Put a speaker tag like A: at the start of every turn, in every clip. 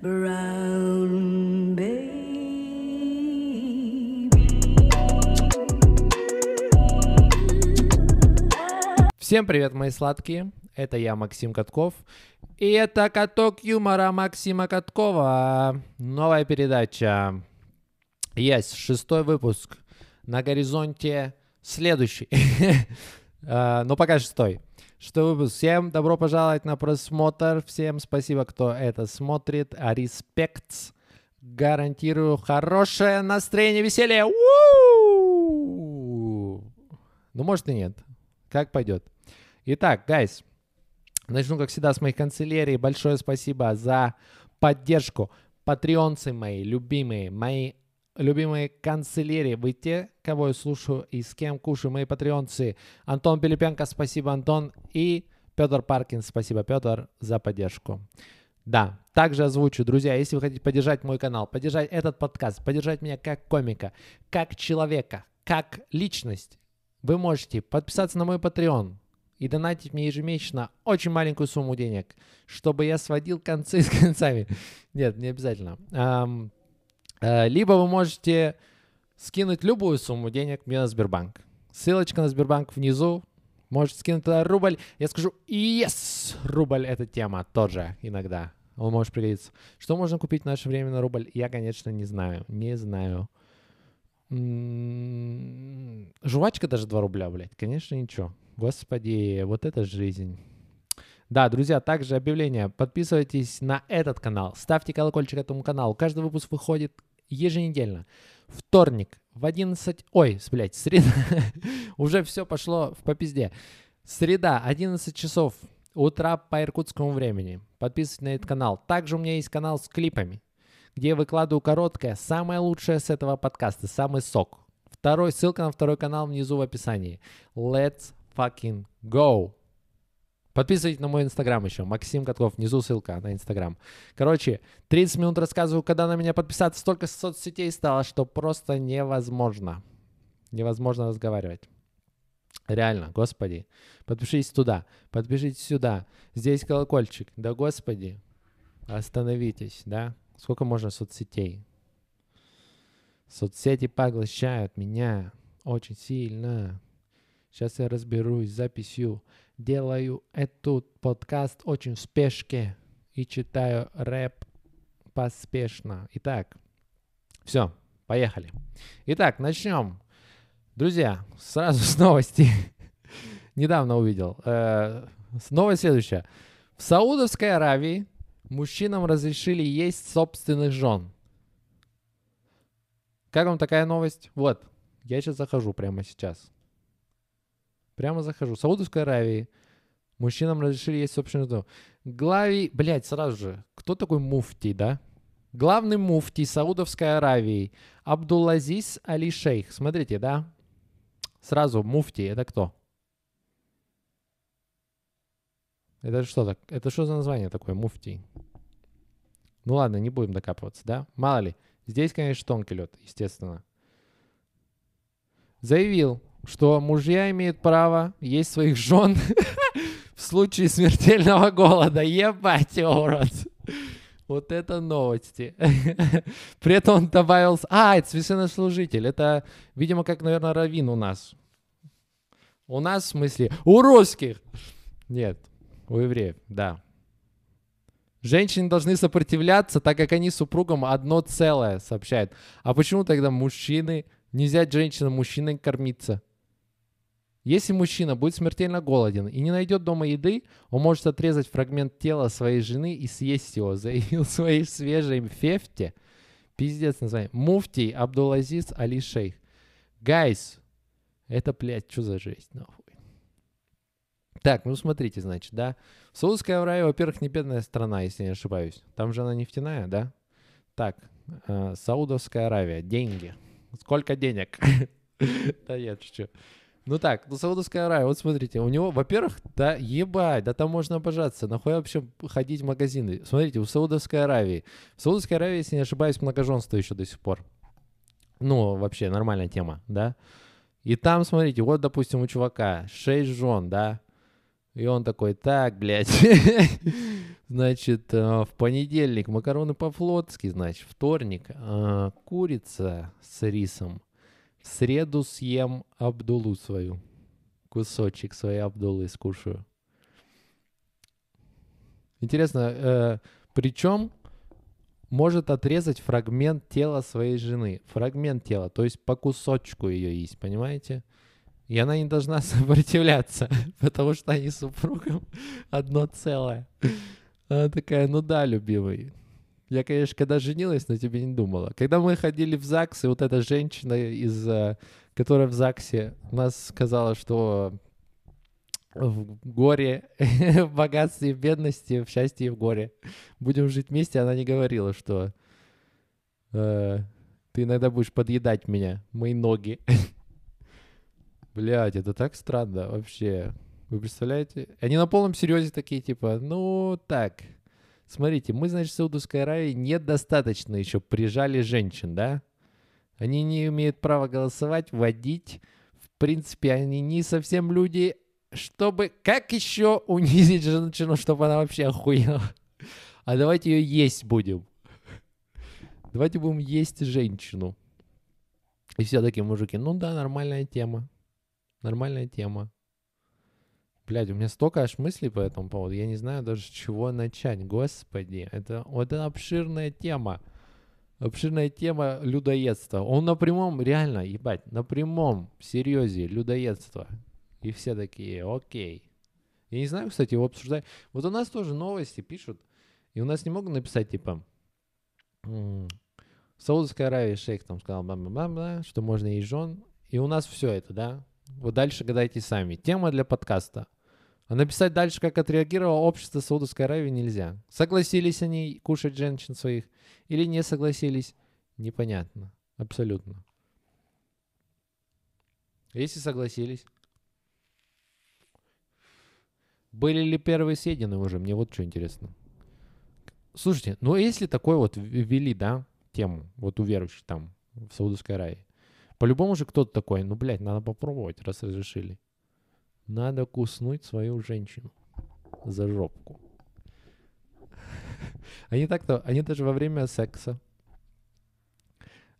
A: Всем привет, мои сладкие. Это я, Максим Катков. И это каток юмора Максима Каткова. Новая передача. Есть шестой выпуск. На горизонте следующий. А, Но пока шестой. Выпуск. Всем добро пожаловать на просмотр. Всем спасибо, кто это смотрит. Респект. Гарантирую хорошее настроение, веселье. Ну, может и нет. Как пойдет. Итак, гайс, начну, как всегда, с моих канцелярий. Большое спасибо за поддержку. Патреонцы мои, любимые, мои любимые канцелярии. Вы те, кого я слушаю и с кем кушаю, мои патреонцы. Антон Пилипенко, спасибо, Антон. И Петр Паркин, спасибо, Петр, за поддержку. Да, также озвучу, друзья, если вы хотите поддержать мой канал, поддержать этот подкаст, поддержать меня как комика, как человека, как личность, вы можете подписаться на мой Patreon и донатить мне ежемесячно очень маленькую сумму денег, чтобы я сводил концы с концами. Нет, не обязательно. Либо вы можете скинуть любую сумму денег мне на Сбербанк. Ссылочка на Сбербанк внизу. Можете скинуть туда рубль. Я скажу, yes! Рубль — это тема тоже иногда. Он может пригодиться. Что можно купить в наше время на рубль? Я, конечно, не знаю. Не знаю. М, Жвачка даже 2 рубля, блядь. Конечно, ничего. Господи, вот это жизнь. Да, друзья, также объявление. Подписывайтесь на этот канал. Ставьте колокольчик этому каналу. Каждый выпуск выходит еженедельно. Вторник в 11... Ой, блядь, среда. Уже все пошло в попизде. Среда, 11 часов утра по иркутскому времени. Подписывайтесь на этот канал. Также у меня есть канал с клипами где я выкладываю короткое, самое лучшее с этого подкаста, самый сок. Второй, ссылка на второй канал внизу в описании. Let's fucking go! Подписывайтесь на мой инстаграм еще, Максим Катков, внизу ссылка на инстаграм. Короче, 30 минут рассказываю, когда на меня подписаться, столько соцсетей стало, что просто невозможно. Невозможно разговаривать. Реально, господи. Подпишитесь туда, подпишитесь сюда. Здесь колокольчик. Да господи, остановитесь, да? Сколько можно соцсетей? Соцсети поглощают меня очень сильно. Сейчас я разберусь с записью. Делаю этот подкаст очень в спешке и читаю рэп поспешно. Итак, все, поехали. Итак, начнем. Друзья, сразу с новости. Недавно увидел. Э, новость следующая. В Саудовской Аравии мужчинам разрешили есть собственных жен. Как вам такая новость? Вот, я сейчас захожу прямо сейчас. Прямо захожу. Саудовской Аравии мужчинам разрешили есть собственных жен. Главий, блядь, сразу же, кто такой муфтий, да? Главный муфтий Саудовской Аравии Абдулазиз Али Шейх. Смотрите, да? Сразу муфтий, это кто? Это что так? Это что за название такое, муфтий? Ну ладно, не будем докапываться, да? Мало ли. Здесь, конечно, тонкий лед, естественно. Заявил, что мужья имеют право есть своих жен в случае смертельного голода. Ебать рот. Вот это новости. При этом он добавил... А, это священнослужитель. Это, видимо, как, наверное, раввин у нас. У нас, в смысле, у русских. Нет, у евреев, да. Женщины должны сопротивляться, так как они супругам одно целое, сообщает. А почему тогда мужчины, нельзя женщинам мужчиной кормиться? Если мужчина будет смертельно голоден и не найдет дома еды, он может отрезать фрагмент тела своей жены и съесть его, заявил своей свежей фефте. Пиздец название. Муфтий Абдулазиз Али Шейх. Гайс, это, блядь, что за жесть, нахуй? Так, ну смотрите, значит, да. Саудовская Аравия, во-первых, не бедная страна, если не ошибаюсь. Там же она нефтяная, да? Так, э, Саудовская Аравия, деньги. Сколько денег? Да нет, что. Ну так, ну Саудовская Аравия, вот смотрите, у него, во-первых, да ебать, да там можно обожаться, нахуй вообще ходить в магазины. Смотрите, у Саудовской Аравии, в Саудовской Аравии, если не ошибаюсь, многоженство еще до сих пор. Ну, вообще, нормальная тема, да? И там, смотрите, вот, допустим, у чувака 6 жен, да? И он такой, так, блядь, значит, э, в понедельник макароны по-флотски, значит, вторник э, курица с рисом, в среду съем Абдулу свою, кусочек своей Абдулы скушаю. Интересно, э, причем может отрезать фрагмент тела своей жены. Фрагмент тела, то есть по кусочку ее есть, понимаете? И она не должна сопротивляться, потому что они супругом одно целое. Она такая, ну да, любимый. Я, конечно, когда женилась, но тебе не думала. Когда мы ходили в ЗАГС, и вот эта женщина, из, э, которая в ЗАГСе, нас сказала, что в горе, в богатстве, в бедности, в счастье и в горе. Будем жить вместе. Она не говорила, что э, ты иногда будешь подъедать меня, мои ноги. Блять, это так странно вообще. Вы представляете? Они на полном серьезе такие, типа, ну так, смотрите, мы, значит, в Саудовской Аравии недостаточно еще прижали женщин, да? Они не имеют права голосовать, водить. В принципе, они не совсем люди, чтобы... Как еще унизить женщину, чтобы она вообще охуела? А давайте ее есть будем. Давайте будем есть женщину. И все такие мужики, ну да, нормальная тема. Нормальная тема. Блядь, у меня столько аж мыслей по этому поводу. Я не знаю даже, с чего начать. Господи, это это обширная тема. Обширная тема людоедства. Он на прямом, реально, ебать, на прямом серьезе людоедство. И все такие, окей. Я не знаю, кстати, его обсуждать. Вот у нас тоже новости пишут, и у нас не могут написать, типа, в Саудовской шейх там сказал, бла -бла -бла, что можно есть жен. И у нас все это, да? Вот дальше гадайте сами. Тема для подкаста. А написать дальше, как отреагировало общество Саудовской Аравии, нельзя. Согласились они кушать женщин своих или не согласились, непонятно. Абсолютно. Если согласились, были ли первые съедены уже? Мне вот что интересно. Слушайте, ну если такой вот ввели, да, тему, вот у верующих там, в Саудовской Аравии, по-любому же кто-то такой, ну, блядь, надо попробовать, раз разрешили. Надо куснуть свою женщину за жопку. Они так-то, они даже во время секса,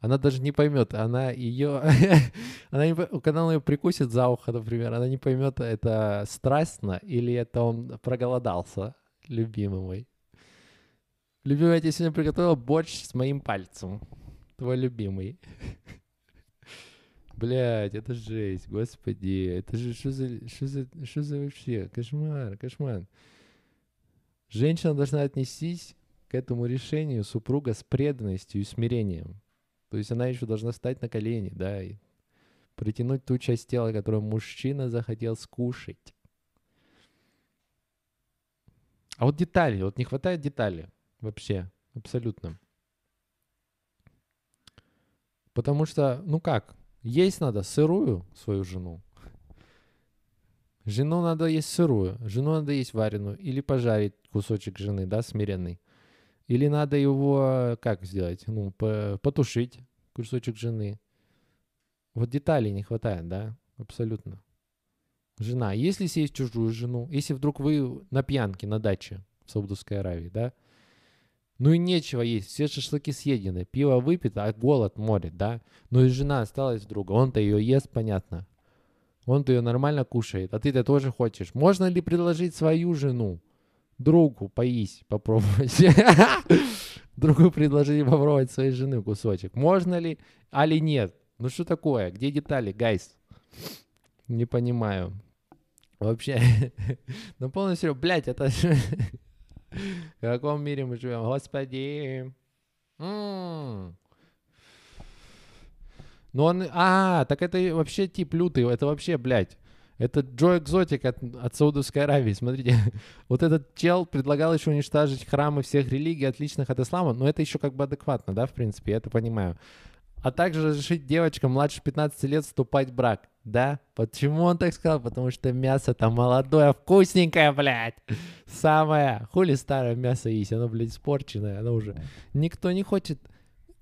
A: она даже не поймет, она ее, она не, когда он ее прикусит за ухо, например, она не поймет, это страстно или это он проголодался, любимый мой. Любимый, я тебе сегодня приготовил борщ с моим пальцем. Твой любимый. Блять, это жесть, господи, это же что за, что за, что за вообще, кошмар, кошмар. Женщина должна отнестись к этому решению супруга с преданностью и смирением. То есть она еще должна встать на колени, да, и притянуть ту часть тела, которую мужчина захотел скушать. А вот детали, вот не хватает деталей вообще, абсолютно. Потому что, ну как, есть надо сырую свою жену. Жену надо есть сырую, жену надо есть вареную или пожарить кусочек жены, да, смиренный. Или надо его, как сделать, ну, потушить кусочек жены. Вот деталей не хватает, да, абсолютно. Жена, если съесть чужую жену, если вдруг вы на пьянке на даче в Саудовской Аравии, да, ну и нечего есть, все шашлыки съедены, пиво выпито, а голод морит, да? Ну и жена осталась друга, он-то ее ест, понятно. Он-то ее нормально кушает, а ты-то тоже хочешь. Можно ли предложить свою жену другу поесть, попробовать? Другу предложить попробовать своей жены кусочек. Можно ли, али нет? Ну что такое? Где детали, гайс? Не понимаю. Вообще, ну полностью, блядь, это в каком мире мы живем? Господи. Ну он... А, так это вообще тип лютый. Это вообще, блядь. Это Джо Экзотик от, от Саудовской Аравии. Смотрите, вот этот чел предлагал еще уничтожить храмы всех религий, отличных от ислама. Но это еще как бы адекватно, да, в принципе, я это понимаю. А также разрешить девочкам младше 15 лет вступать в брак. Да? Почему он так сказал? Потому что мясо там молодое, вкусненькое, блядь. Самое. Хули старое мясо есть, оно, блядь, испорченное, оно уже... Никто не хочет...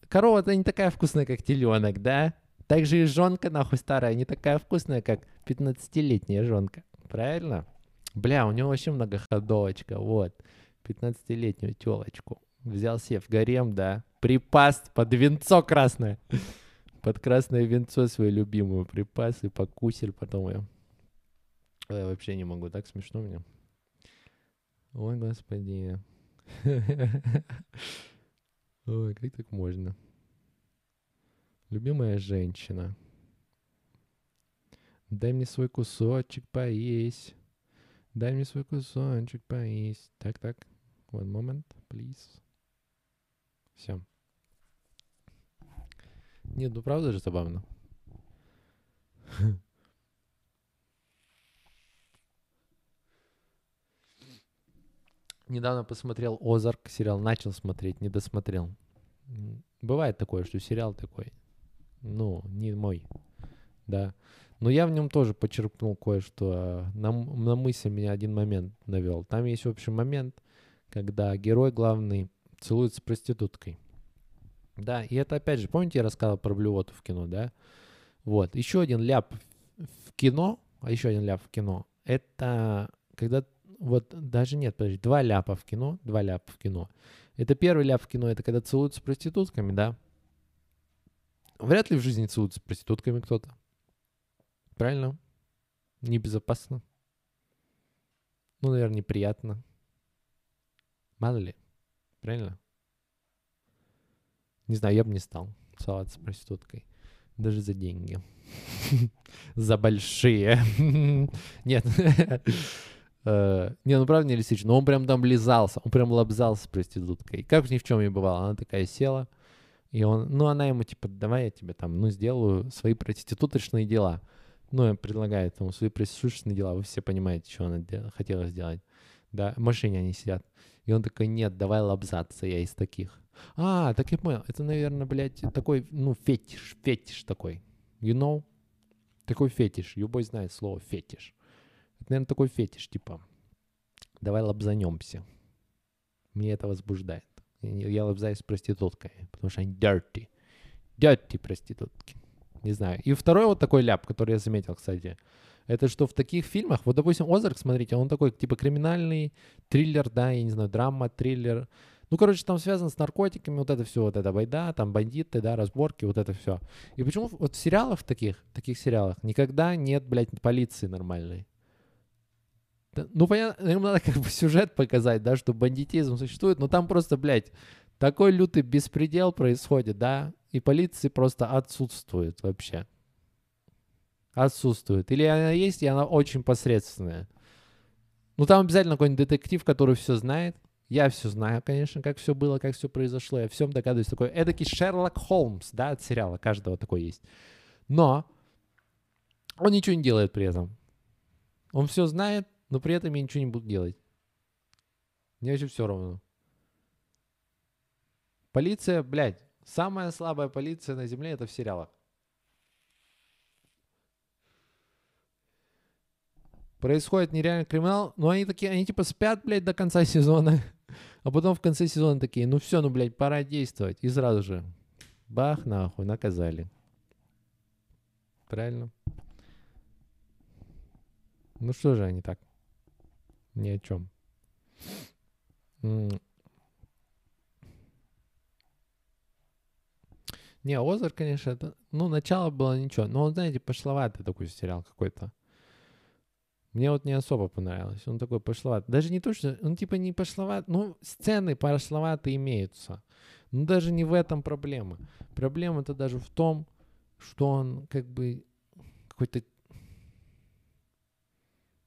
A: Корова-то не такая вкусная, как теленок, да? Также и жонка, нахуй, старая, не такая вкусная, как 15-летняя жонка. Правильно? Бля, у него вообще многоходовочка, вот. 15-летнюю телочку. Взял себе в гарем, да. Припас под венцо красное. Под красное венцо свою любимую припас и покусил потом ее. Я вообще не могу, так смешно мне. Ой, господи. Ой, как так можно? Любимая женщина. Дай мне свой кусочек поесть. Дай мне свой кусочек поесть. Так, так. One moment, please. Все. Нет, ну правда же забавно. Недавно посмотрел Озарк сериал, начал смотреть, не досмотрел. Бывает такое, что сериал такой, ну, не мой, да. Но я в нем тоже почерпнул кое-что. А, на, на мысль меня один момент навел. Там есть, в общем, момент, когда герой главный целуется с проституткой. Да, и это опять же, помните, я рассказывал про блювоту в кино, да? Вот, еще один ляп в кино, а еще один ляп в кино, это когда, вот даже нет, подожди, два ляпа в кино, два ляпа в кино. Это первый ляп в кино, это когда целуются с проститутками, да? Вряд ли в жизни целуются с проститутками кто-то. Правильно? Небезопасно. Ну, наверное, неприятно. Мало ли. Правильно? Не знаю, я бы не стал целоваться с проституткой. Даже за деньги. За большие. Нет. Э, не, ну правда не реалистично. Но он прям там лизался. Он прям лобзался с проституткой. Как ни в чем не бывало. Она такая села. И он, ну она ему типа, давай я тебе там, ну сделаю свои проституточные дела. Ну, я предлагаю ему свои проституточные дела. Вы все понимаете, что она хотела сделать. Да, в машине они сидят. И он такой, нет, давай лобзаться, я из таких. А, так я понял. Это, наверное, блядь, такой, ну, фетиш, фетиш такой. You know? Такой фетиш. Любой знает слово фетиш. Это, наверное, такой фетиш, типа, давай лобзанемся. Мне это возбуждает. Я лобзаюсь с проституткой, потому что они dirty. Dirty проститутки. Не знаю. И второй вот такой ляп, который я заметил, кстати, это что в таких фильмах, вот, допустим, Озарк, смотрите, он такой, типа, криминальный триллер, да, я не знаю, драма, триллер, ну, короче, там связано с наркотиками, вот это все, вот это байда, там бандиты, да, разборки, вот это все. И почему вот в сериалах таких, таких сериалах никогда нет, блядь, полиции нормальной? Ну, понятно, им надо как бы сюжет показать, да, что бандитизм существует, но там просто, блядь, такой лютый беспредел происходит, да, и полиции просто отсутствует вообще. Отсутствует. Или она есть, и она очень посредственная. Ну, там обязательно какой-нибудь детектив, который все знает, я все знаю, конечно, как все было, как все произошло. Я всем догадываюсь. Такой эдакий Шерлок Холмс, да, от сериала. Каждого такой есть. Но он ничего не делает при этом. Он все знает, но при этом я ничего не буду делать. Мне вообще все равно. Полиция, блядь, самая слабая полиция на Земле это в сериалах. Происходит нереальный криминал, но они такие, они типа спят, блядь, до конца сезона. А потом в конце сезона такие, ну все, ну, блядь, пора действовать. И сразу же, бах, нахуй, наказали. Правильно? Ну что же они так? Ни о чем. Не, Озер, конечно, это, ну, начало было ничего. Но он, знаете, пошловатый такой сериал какой-то. Мне вот не особо понравилось. Он такой пошловат. Даже не то, что... Он типа не пошловат. Ну, сцены пошловатые имеются. Но даже не в этом проблема. Проблема-то даже в том, что он как бы какой-то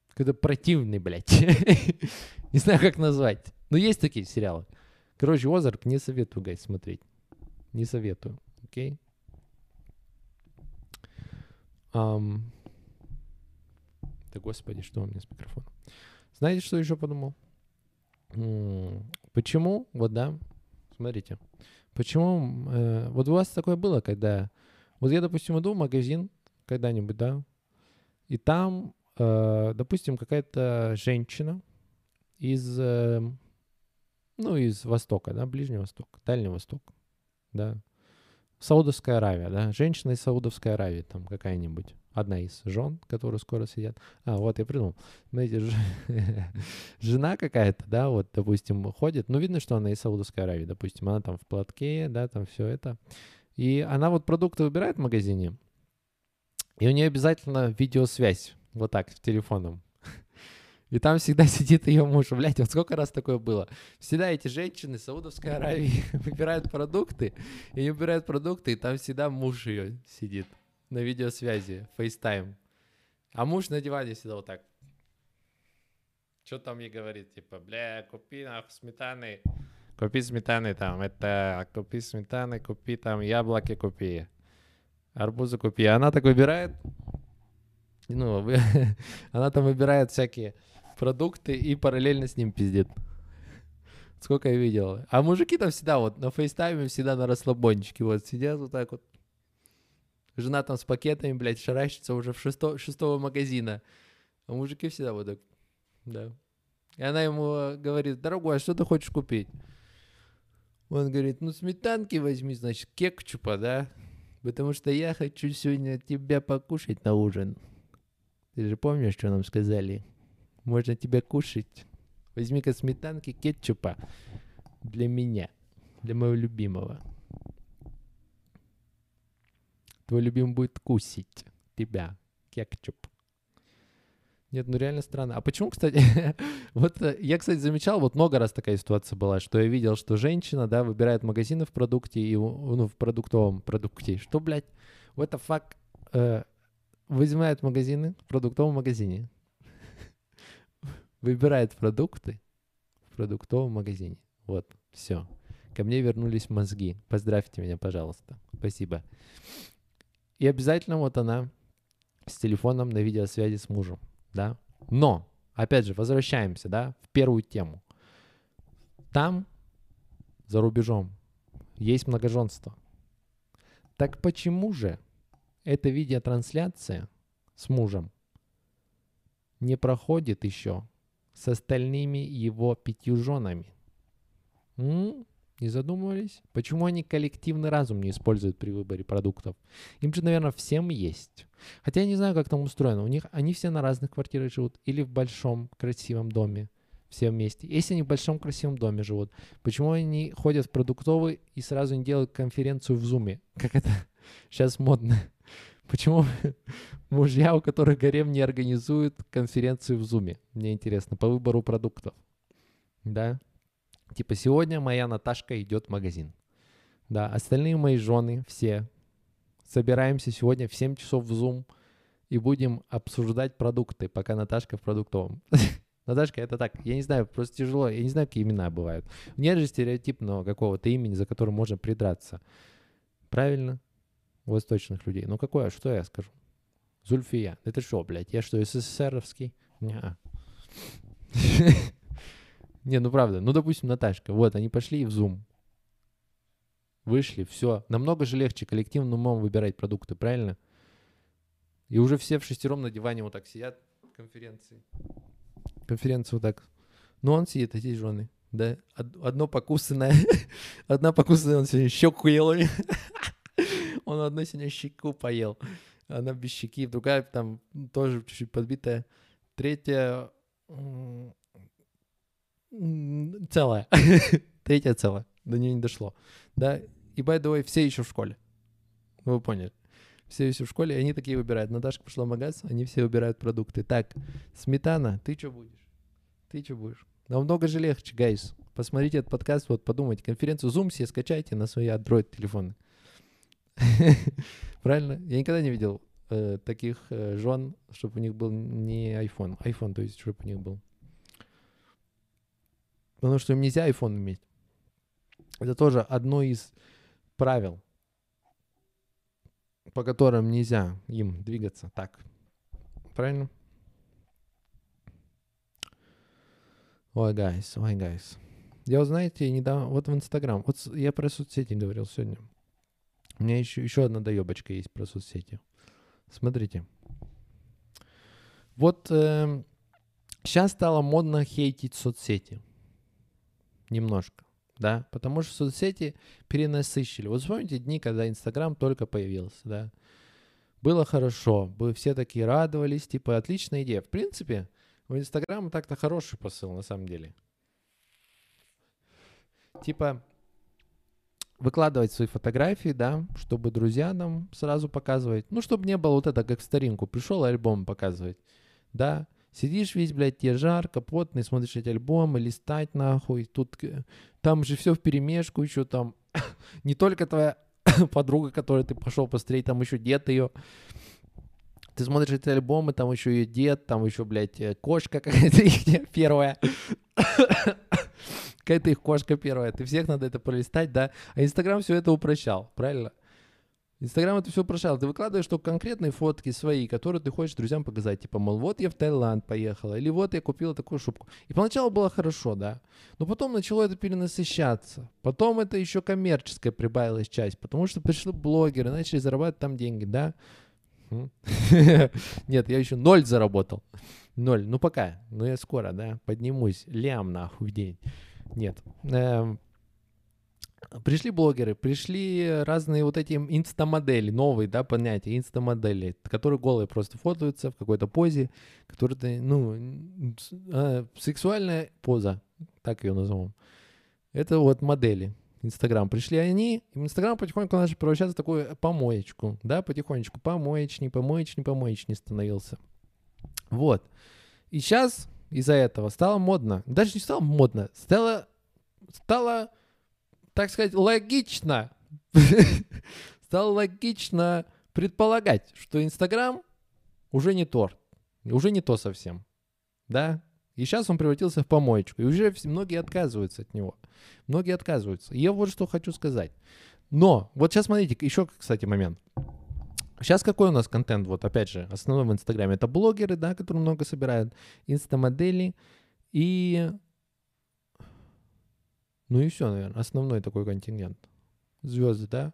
A: какой-то противный, блядь. не знаю, как назвать. Но есть такие сериалы. Короче, Озарк не советую, гайс, смотреть. Не советую. Окей? Okay? Um, да господи, что у меня с микрофоном? Знаете, что еще подумал? Почему, вот да, смотрите, почему, э, вот у вас такое было, когда, вот я, допустим, иду в магазин когда-нибудь, да, и там, э, допустим, какая-то женщина из, э, ну, из Востока, да, Ближнего Востока, Дальнего Востока, да, Саудовская Аравия, да, женщина из Саудовской Аравии там какая-нибудь, одна из жен, которые скоро сидят. А, вот я придумал. Знаете, ж... жена какая-то, да, вот, допустим, ходит, ну, видно, что она из Саудовской Аравии, допустим, она там в платке, да, там все это. И она вот продукты выбирает в магазине, и у нее обязательно видеосвязь, вот так, в телефоном. И там всегда сидит ее муж. Блять, вот сколько раз такое было. Всегда эти женщины Саудовской Аравии выбирают продукты, и выбирают продукты, и там всегда муж ее сидит на видеосвязи, FaceTime. А муж на диване сидел вот так. Что там ей говорит? Типа, бля, купи нахуй сметаны. Купи сметаны там, это, купи сметаны, купи там яблоки, купи. Арбузы купи. Она так выбирает, ну, она там выбирает всякие продукты и параллельно с ним пиздит. Сколько я видел. А мужики там всегда вот на FaceTime е всегда на расслабончике вот сидят вот так вот. Жена там с пакетами, блядь, шаращится уже в шесто, шестого магазина. А мужики всегда вот так, да. И она ему говорит, дорогой, а что ты хочешь купить? Он говорит, ну сметанки возьми, значит, кекчупа, да? Потому что я хочу сегодня тебя покушать на ужин. Ты же помнишь, что нам сказали? Можно тебя кушать. Возьми-ка сметанки кетчупа для меня, для моего любимого. Твой любимый будет кусить тебя, кетчуп. Нет, ну реально странно. А почему, кстати, вот э, я, кстати, замечал, вот много раз такая ситуация была, что я видел, что женщина, да, выбирает магазины в продукте и, ну, в продуктовом продукте. Что, блядь, what the fuck, э, возьмает магазины в продуктовом магазине, выбирает продукты в продуктовом магазине. Вот, все. Ко мне вернулись мозги. Поздравьте меня, пожалуйста. Спасибо. И обязательно вот она с телефоном на видеосвязи с мужем да. Но, опять же, возвращаемся, да, в первую тему. Там, за рубежом, есть многоженство. Так почему же эта видеотрансляция с мужем не проходит еще с остальными его пятью женами? М? Не задумывались? Почему они коллективный разум не используют при выборе продуктов? Им же, наверное, всем есть. Хотя я не знаю, как там устроено. У них они все на разных квартирах живут или в большом красивом доме все вместе. Если они в большом красивом доме живут, почему они ходят в продуктовый и сразу не делают конференцию в зуме? Как это сейчас модно. Почему мужья, у которых гарем, не организуют конференцию в зуме? Мне интересно, по выбору продуктов. Да? Типа, сегодня моя Наташка идет в магазин. Да, остальные мои жены все собираемся сегодня в 7 часов в Zoom и будем обсуждать продукты, пока Наташка в продуктовом. Наташка, это так, я не знаю, просто тяжело, я не знаю, какие имена бывают. Нет же стереотипного какого-то имени, за которым можно придраться. Правильно? У восточных людей. Ну какое, что я скажу? Зульфия. Это что, блядь, я что, СССРовский? Не. Не, ну правда. Ну, допустим, Наташка. Вот, они пошли в Zoom. Вышли, все. Намного же легче коллективным умом выбирать продукты, правильно? И уже все в шестером на диване вот так сидят конференции. Конференция вот так. Ну, он сидит, эти жены. Да, одно покусанное. Одна покусанная, он сегодня щеку ел. Он одну сегодня щеку поел. Она без щеки. Другая там тоже чуть-чуть подбитая. Третья целая. Третья целая. До нее не дошло. Да, и, by the way, все еще в школе. Вы поняли. Все еще в школе, и они такие выбирают. Наташка пошла в магаз, они все выбирают продукты. Так, сметана, ты что будешь? Ты что будешь? Намного же легче, гайс. Посмотрите этот подкаст, вот подумайте. Конференцию Zoom себе скачайте на свои Android телефоны. Правильно? Я никогда не видел э, таких э, жен, чтобы у них был не iPhone. iPhone, то есть, чтобы у них был Потому что им нельзя iPhone иметь. Это тоже одно из правил, по которым нельзя им двигаться так. Правильно? Ой, guys, ой, guys. Я, вот, знаете, недавно, вот в Инстаграм, вот я про соцсети говорил сегодня. У меня еще, еще одна доебочка есть про соцсети. Смотрите. Вот э, эм, сейчас стало модно хейтить соцсети немножко, да, потому что соцсети перенасыщили. Вот вспомните дни, когда Инстаграм только появился, да. Было хорошо. Вы все такие радовались. Типа, отличная идея. В принципе, в Инстаграм так-то хороший посыл, на самом деле. Типа, выкладывать свои фотографии, да, чтобы друзья нам сразу показывать. Ну, чтобы не было вот это, как в старинку. Пришел альбом показывать, да. Сидишь весь, блядь, тебе жарко, потный, смотришь эти альбомы, листать нахуй. Тут, там же все в перемешку еще там. не только твоя подруга, которой ты пошел посмотреть, там еще дед ее. Ты смотришь эти альбомы, там еще ее дед, там еще, блядь, э, кошка какая-то их первая. Какая-то их кошка первая. Ты всех надо это пролистать, да? А Инстаграм все это упрощал, правильно? Инстаграм это все упрощал. Ты выкладываешь только конкретные фотки свои, которые ты хочешь друзьям показать. Типа, мол, вот я в Таиланд поехала, или вот я купила такую шубку. И поначалу было хорошо, да. Но потом начало это перенасыщаться. Потом это еще коммерческая прибавилась часть, потому что пришли блогеры, начали зарабатывать там деньги, да. Нет, я еще ноль заработал. Ноль. Ну пока. Ну я скоро, да, поднимусь. Лям нахуй в день. Нет. Пришли блогеры, пришли разные вот эти инстамодели, новые, да, понятия, инстамодели, которые голые просто фотаются в какой-то позе, которые, ну, э, сексуальная поза, так ее назовем. Это вот модели. Инстаграм. Пришли они, Инстаграм потихоньку начал превращаться в такую помоечку, да, потихонечку, помоечней, помоечней, помоечней становился. Вот. И сейчас из-за этого стало модно, даже не стало модно, стало, стало, так сказать, логично, стало логично предполагать, что Инстаграм уже не торт, уже не то совсем, да, и сейчас он превратился в помоечку. И уже многие отказываются от него. Многие отказываются. И я вот что хочу сказать. Но, вот сейчас смотрите, еще, кстати, момент. Сейчас какой у нас контент? Вот опять же, основной в Инстаграме. Это блогеры, да, которые много собирают. Инстамодели и... Ну и все, наверное. Основной такой контингент. Звезды, да?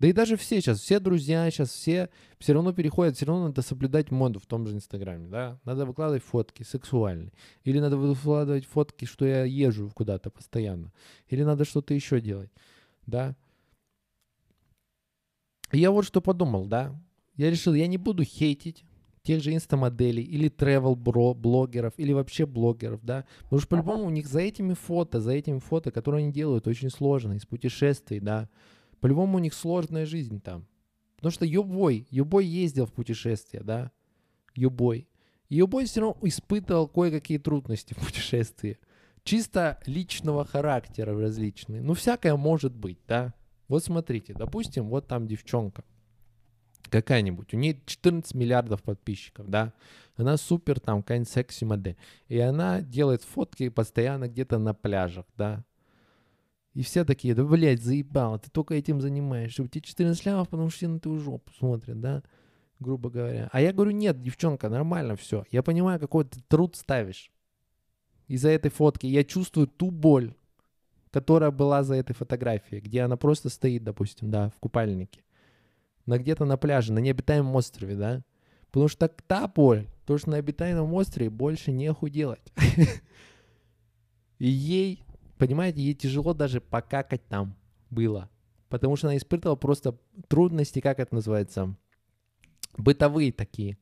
A: Да и даже все сейчас, все друзья сейчас, все все равно переходят, все равно надо соблюдать моду в том же Инстаграме, да? Надо выкладывать фотки сексуальные. Или надо выкладывать фотки, что я езжу куда-то постоянно. Или надо что-то еще делать, да? я вот что подумал, да? Я решил, я не буду хейтить тех же инстамоделей или travel блогеров или вообще блогеров, да, потому что по-любому у них за этими фото, за этими фото, которые они делают, очень сложно, из путешествий, да, по-любому у них сложная жизнь там. Потому что Юбой, Юбой ездил в путешествия, да, Юбой. И Юбой все равно испытывал кое-какие трудности в путешествии. Чисто личного характера различные. Ну, всякое может быть, да. Вот смотрите, допустим, вот там девчонка какая-нибудь, у нее 14 миллиардов подписчиков, да, она супер там, какая-нибудь секси-модель, и она делает фотки постоянно где-то на пляжах, да, и все такие, да, блядь, заебал, ты только этим занимаешься. У тебя 14 лямов, потому что все на твою жопу смотрят, да? Грубо говоря. А я говорю, нет, девчонка, нормально все. Я понимаю, какой ты труд ставишь из-за этой фотки. Я чувствую ту боль, которая была за этой фотографией, где она просто стоит, допустим, да, в купальнике. На где-то на пляже, на необитаемом острове, да? Потому что так та боль, то, что на обитаемом острове больше неху делать. И ей понимаете, ей тяжело даже покакать там было. Потому что она испытывала просто трудности, как это называется, бытовые такие.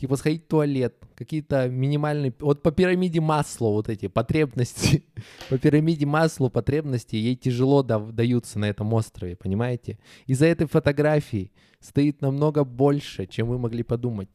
A: Типа сходить в туалет, какие-то минимальные... Вот по пирамиде масла вот эти потребности, по пирамиде масла потребности ей тяжело да, даются на этом острове, понимаете? Из-за этой фотографии стоит намного больше, чем вы могли подумать.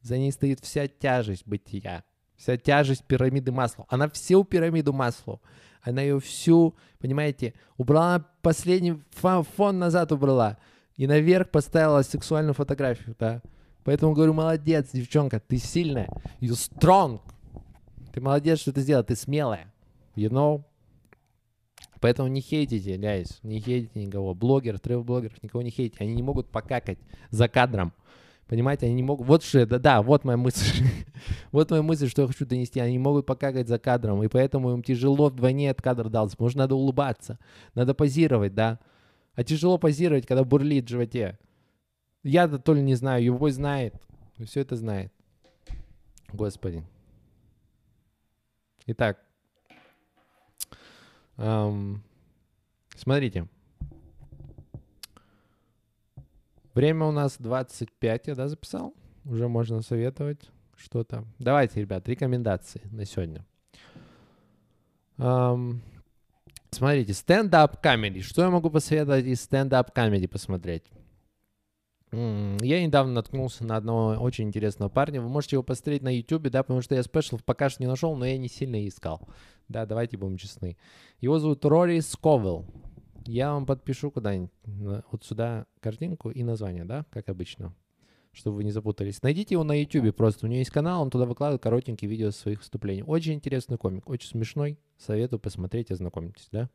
A: За ней стоит вся тяжесть бытия, вся тяжесть пирамиды масла. Она всю пирамиду масла она ее всю, понимаете, убрала последний фон назад убрала. И наверх поставила сексуальную фотографию, да. Поэтому говорю, молодец, девчонка, ты сильная. You strong. Ты молодец, что ты сделала, ты смелая. You know? Поэтому не хейтите, guys, не хейтите никого. Блогеров, тревел-блогеров, никого не хейтите. Они не могут покакать за кадром. Понимаете, они не могут... Вот что это, да, вот моя мысль. вот моя мысль, что я хочу донести. Они не могут покакать за кадром, и поэтому им тяжело вдвойне от кадра дался. Что надо улыбаться, надо позировать, да. А тяжело позировать, когда бурлит в животе. Я-то то ли не знаю, его знает. Все это знает. Господи. Итак. Эм, смотрите. Время у нас 25, я да, записал? Уже можно советовать что-то. Давайте, ребят, рекомендации на сегодня. Um, смотрите, стендап комедий. Что я могу посоветовать из стендап комедий посмотреть? Я недавно наткнулся на одного очень интересного парня. Вы можете его посмотреть на YouTube, да, потому что я спешл пока что не нашел, но я не сильно искал. Да, давайте будем честны. Его зовут Рори Сковелл. Я вам подпишу куда-нибудь вот сюда картинку и название, да, как обычно, чтобы вы не запутались. Найдите его на YouTube просто. У него есть канал, он туда выкладывает коротенькие видео своих выступлений. Очень интересный комик, очень смешной. Советую посмотреть, ознакомьтесь, да.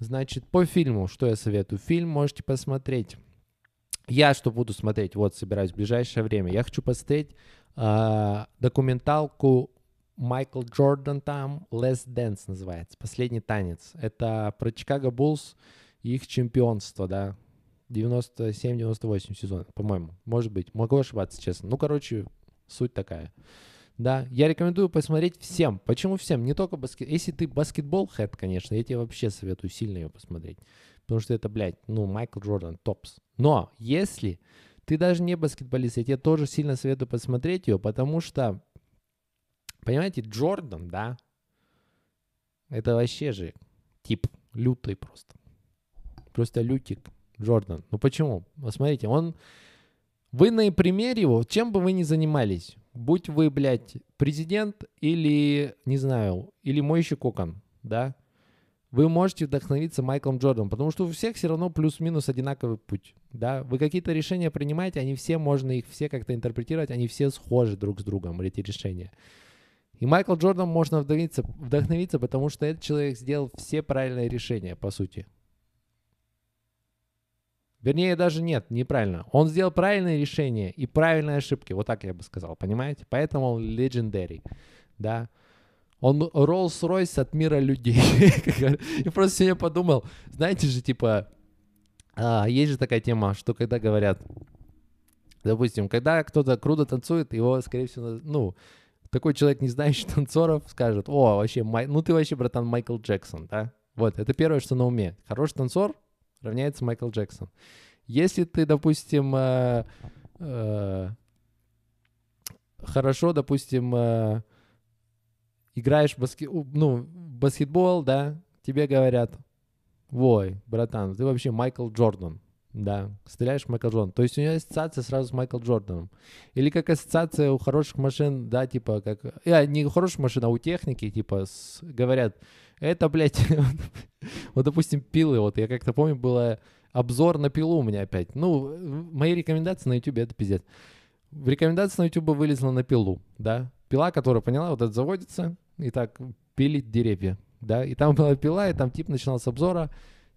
A: Значит, по фильму, что я советую? Фильм можете посмотреть я что буду смотреть, вот собираюсь в ближайшее время, я хочу посмотреть э, документалку Майкл Джордан там, Last Dance называется, последний танец. Это про Чикаго Буллс их чемпионство, да, 97-98 сезон, по-моему, может быть, могу ошибаться, честно. Ну, короче, суть такая. Да, я рекомендую посмотреть всем. Почему всем? Не только баскет. Если ты баскетбол хэт, конечно, я тебе вообще советую сильно ее посмотреть. Потому что это, блядь, ну, Майкл Джордан, топс. Но если ты даже не баскетболист, я тебе тоже сильно советую посмотреть ее, потому что, понимаете, Джордан, да, это вообще же тип лютый просто. Просто лютик Джордан. Ну почему? Посмотрите, он... Вы на примере его, чем бы вы ни занимались, будь вы, блядь, президент или, не знаю, или мойщик окон, да, вы можете вдохновиться Майклом Джорданом, потому что у всех все равно плюс-минус одинаковый путь. Да? Вы какие-то решения принимаете, они все, можно их все как-то интерпретировать, они все схожи друг с другом, эти решения. И Майкл Джордан можно вдохновиться, вдохновиться, потому что этот человек сделал все правильные решения, по сути. Вернее, даже нет, неправильно. Он сделал правильные решения и правильные ошибки. Вот так я бы сказал, понимаете? Поэтому он legendary, да. Он Rolls-Royce от мира людей. Я просто сегодня подумал, знаете же, типа, а, есть же такая тема, что когда говорят, допустим, когда кто-то круто танцует, его, скорее всего, ну, такой человек, не знающий танцоров, скажет, о, вообще, май... ну ты вообще, братан, Майкл Джексон, да? Вот, это первое, что на уме. Хороший танцор равняется Майкл Джексон. Если ты, допустим, э, э, хорошо, допустим, э, играешь в баскет, ну, баскетбол, да, тебе говорят, ой, братан, ты вообще Майкл Джордан, да, стреляешь в Майкл Джордан. То есть у него ассоциация сразу с Майкл Джорданом. Или как ассоциация у хороших машин, да, типа, как... Я, не у хороших машин, а у техники, типа, с, говорят, это, блядь, вот, допустим, пилы, вот я как-то помню, было обзор на пилу у меня опять. Ну, мои рекомендации на YouTube это пиздец. В рекомендации на YouTube вылезла на пилу, да. Пила, которая, поняла, вот это заводится, и так пилить деревья, да, и там была пила, и там тип начинал с обзора,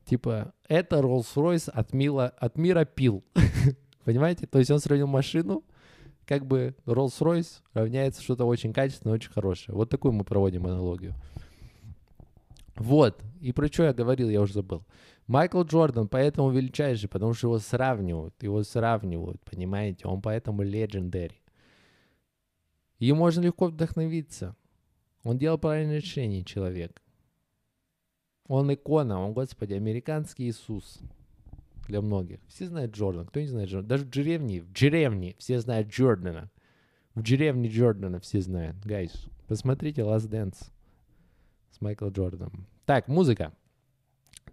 A: типа, это Rolls-Royce от, мила, от мира пил, понимаете? То есть он сравнил машину, как бы Rolls-Royce равняется что-то очень качественное, очень хорошее. Вот такую мы проводим аналогию. Вот, и про что я говорил, я уже забыл. Майкл Джордан поэтому величайший, потому что его сравнивают, его сравнивают, понимаете? Он поэтому legendary. И можно легко вдохновиться. Он делал правильное решение, человек. Он икона, он, господи, американский Иисус для многих. Все знают Джордана, кто не знает Джордана. Даже в деревне, в деревне все знают Джордана. В деревне Джордана все знают. Гайс, посмотрите Last Dance с Майклом Джорданом. Так, музыка.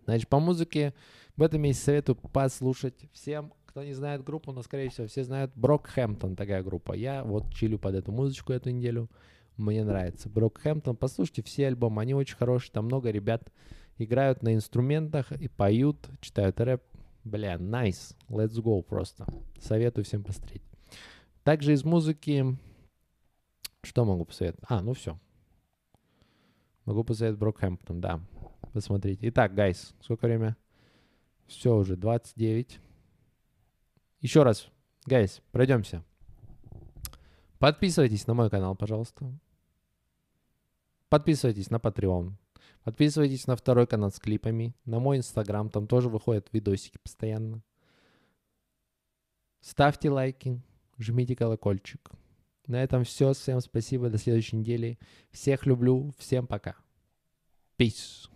A: Значит, по музыке в этом месяце советую послушать всем, кто не знает группу, но, скорее всего, все знают Брокхэмптон, такая группа. Я вот чилю под эту музычку эту неделю. Мне нравится. Брокхэмптон, послушайте все альбомы, они очень хорошие. Там много ребят играют на инструментах и поют, читают рэп. Бля, nice. Let's go просто. Советую всем посмотреть. Также из музыки... Что могу посоветовать? А, ну все. Могу посоветовать Брокхэмптон, да. Посмотрите. Итак, гайс, сколько время? Все уже, 29. Еще раз, гайс, пройдемся. Подписывайтесь на мой канал, пожалуйста. Подписывайтесь на Patreon. Подписывайтесь на второй канал с клипами. На мой инстаграм, там тоже выходят видосики постоянно. Ставьте лайки, жмите колокольчик. На этом все. Всем спасибо. До следующей недели. Всех люблю. Всем пока. Peace.